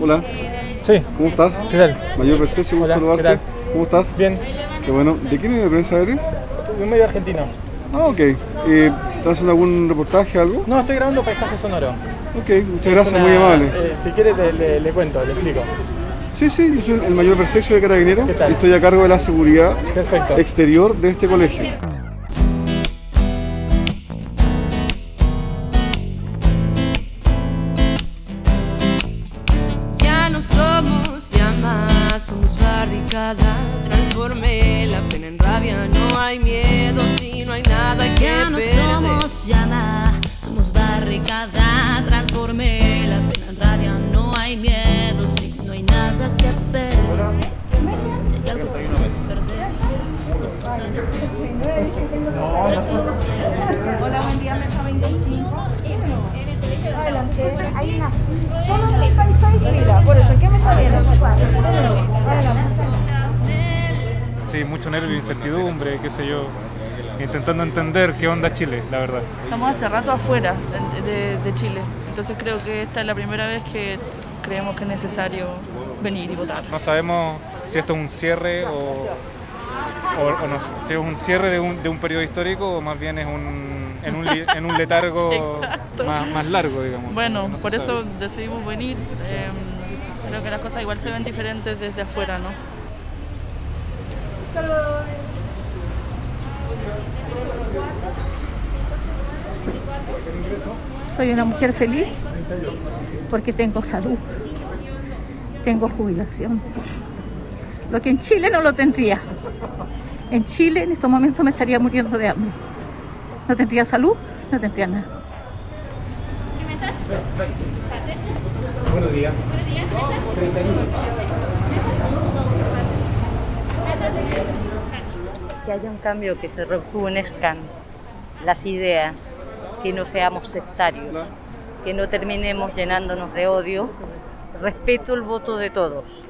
Hola, Sí, ¿cómo estás? ¿qué tal? Mayor Vercesio, gusto saludarte. ¿qué tal? ¿Cómo estás? Bien, Qué bueno. ¿De qué medio de prensa eres? un medio argentino. Ah, ok. Eh, ¿Estás haciendo algún reportaje, algo? No, estoy grabando paisaje sonoro. Ok, muchas gracias, muy amable. eh, si quieres le, le- le cuento, le explico. Sí, sí, yo soy el mayor Vercesio de Carabineros ¿Qué tal? y estoy a cargo de la seguridad Perfecto. exterior de este colegio. Incertidumbre, qué sé yo. Intentando entender qué onda Chile, la verdad. Estamos hace rato afuera de, de- Chile, entonces creo que esta es la primera vez que creemos que es necesario venir y votar. No sabemos si esto es un cierre o, o- o no si es un cierre de un, de un periodo histórico o más bien es un, en, un, en un letargo más, más largo, digamos. Bueno, No por eso sabe. decidimos venir. eh, creo que las cosas igual se ven diferentes desde afuera, ¿no? Soy una mujer feliz porque tengo salud, tengo jubilación. Lo que en Chile no lo tendría. En Chile en estos momentos me estaría muriendo de hambre. No tendría salud, no tendría nada. Que haya un cambio, que se rejuvenezcan las ideas, que no seamos sectarios, que no terminemos llenándonos de odio. Respeto el voto de todos.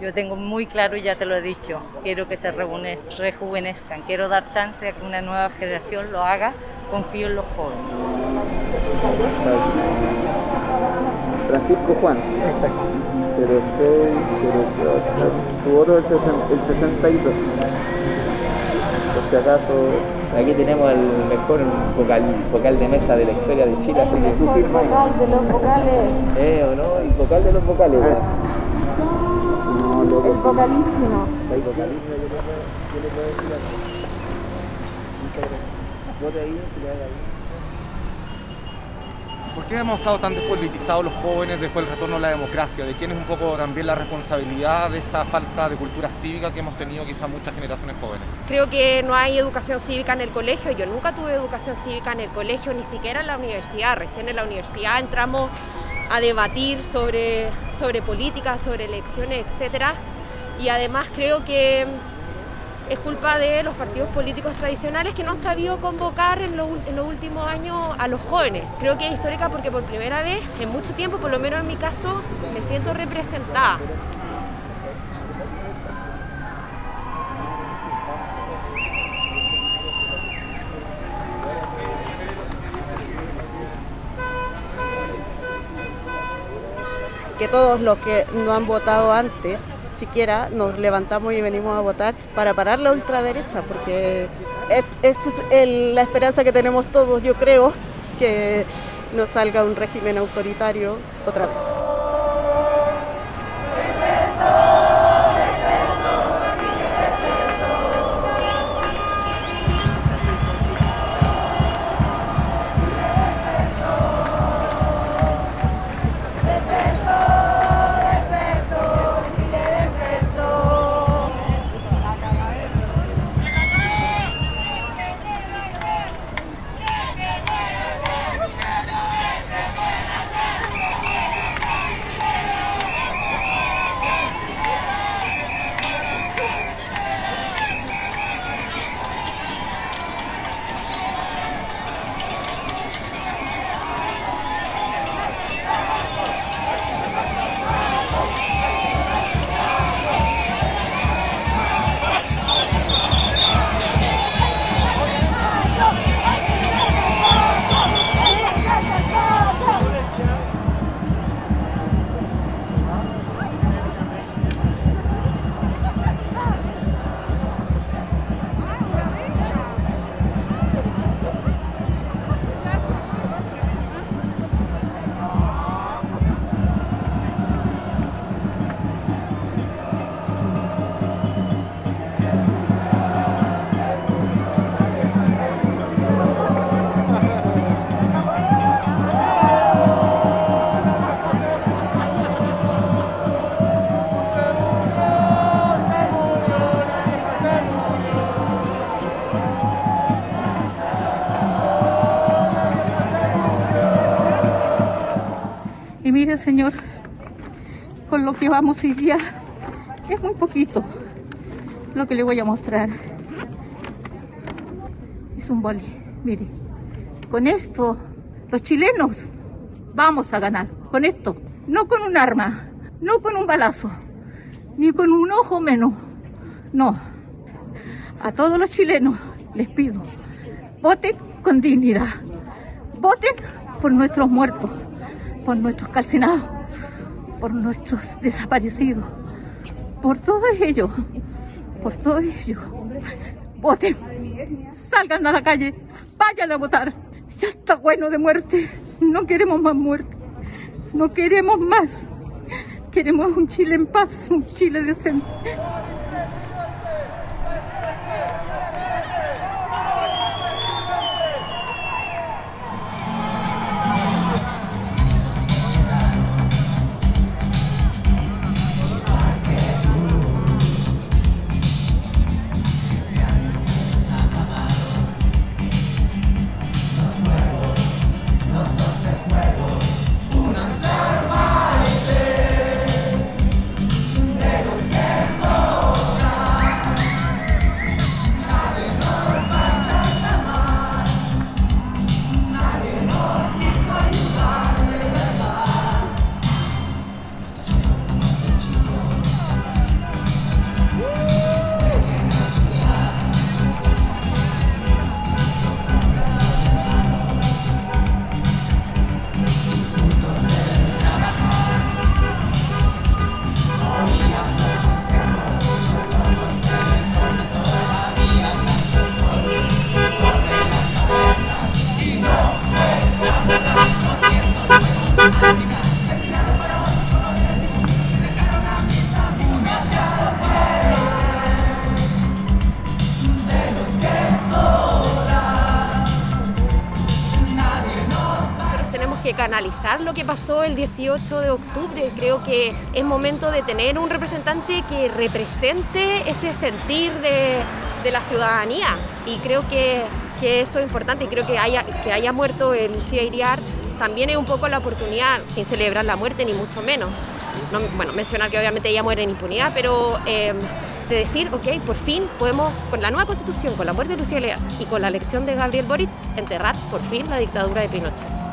Yo tengo muy claro, y ya te lo he dicho, quiero que se rejuvene- rejuvenezcan, quiero dar chance a que una nueva generación lo haga, confío en los jóvenes. Francisco Juan. 06, Su voto es el 62. Por si acaso. Aquí tenemos el mejor vocal, vocal de mesa de la historia de Chile, así que tú firmas. de los vocales, Eh, ¿o no? El vocal de los vocales. No, lo que el vocalísimo. Hay vocalismo, yo le puedo, decir gracias. Vote ahí, que le haga ahí. ¿Por qué hemos estado tan despolitizados los jóvenes después del retorno a la democracia? ¿De quién es un poco también la responsabilidad de esta falta de cultura cívica que hemos tenido quizá muchas generaciones jóvenes? Creo que no hay educación cívica en el colegio. Yo nunca tuve educación cívica en el colegio, ni siquiera en la universidad. Recién en la universidad entramos a debatir sobre, sobre política, sobre elecciones, etc. Y además creo que es culpa de los partidos políticos tradicionales que no han sabido convocar en, en los últimos años a los jóvenes. Creo que es histórica porque por primera vez en mucho tiempo, por lo menos en mi caso, me siento representada. que todos los que no han votado antes, siquiera nos levantamos y venimos a votar para parar la ultraderecha, porque es, el- la esperanza que tenemos todos, yo creo, que no salga un régimen autoritario otra vez. Mire, señor, con lo que vamos hoy día es muy poquito lo que le voy a mostrar. Es un boli, mire. Con esto, los chilenos vamos a ganar. Con esto, no con un arma, no con un balazo, ni con un ojo menos. No. A todos los chilenos les pido, voten con dignidad. Voten por nuestros muertos, por nuestros calcinados, por nuestros desaparecidos, por todos ellos, por todos ellos. Voten, salgan a la calle, vayan a votar. Ya está bueno de muerte, no queremos más muerte, no queremos más. Queremos un Chile en paz, un Chile decente. Lo que pasó el 18 de octubre. Creo que es momento de tener un representante que represente ese sentir de, de la ciudadanía. Y creo que, que eso es importante. Y creo que haya, que haya muerto Lucía Iriar también es un poco la oportunidad, sin celebrar la muerte ni mucho menos. No, bueno, mencionar que obviamente ella muere en impunidad, pero eh, de decir, ok, por fin podemos, con la nueva constitución, con la muerte de Lucía Iriar y con la elección de Gabriel Boric, enterrar por fin la dictadura de Pinochet.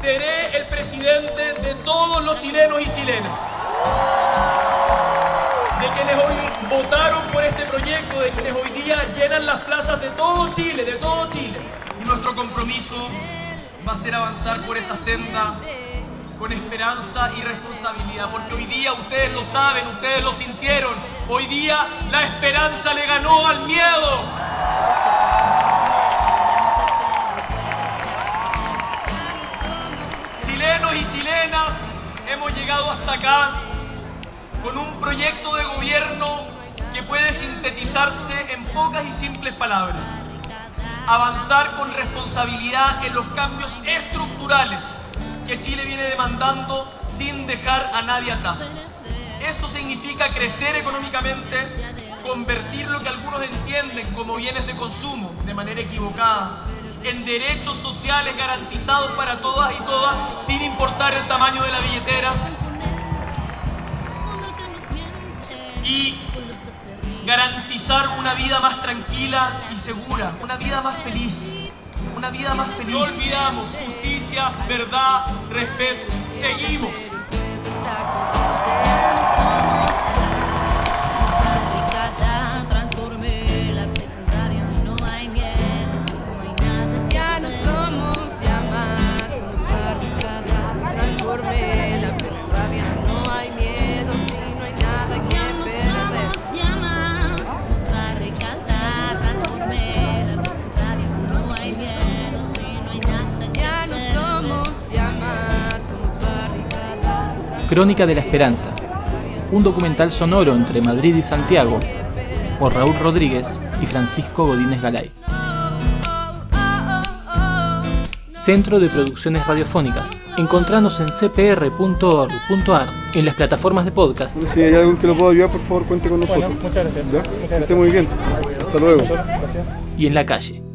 Seré el presidente de todos los chilenos y chilenas. De quienes hoy votaron por este proyecto, de quienes hoy día llenan las plazas de todo Chile, de todo Chile. Y nuestro compromiso va a ser avanzar por esa senda con esperanza y responsabilidad, porque hoy día ustedes lo saben, ustedes lo sintieron, hoy día la esperanza le ganó al miedo. Hemos llegado hasta acá con un proyecto de gobierno que puede sintetizarse en pocas y simples palabras. Avanzar con responsabilidad en los cambios estructurales que Chile viene demandando sin dejar a nadie atrás. Eso significa crecer económicamente, convertir lo que algunos entienden como bienes de consumo de manera equivocada en derechos sociales garantizados para todas y todas sin importar el tamaño de la billetera. Y garantizar una vida más tranquila y segura, una vida más feliz, una vida más feliz. No olvidamos justicia, verdad, respeto. Seguimos. Crónica de la Esperanza, un documental sonoro entre Madrid y Santiago, por Raúl Rodríguez y Francisco Godínez Galay. Centro de Producciones Radiofónicas. Encontranos en cpr.org.ar, en las plataformas de podcast Si hay alguien que lo pueda ayudar, por favor, cuente con nosotros. Bueno, muchas gracias. Muchas Que gracias. esté muy bien. Hasta luego. Gracias. y en la calle.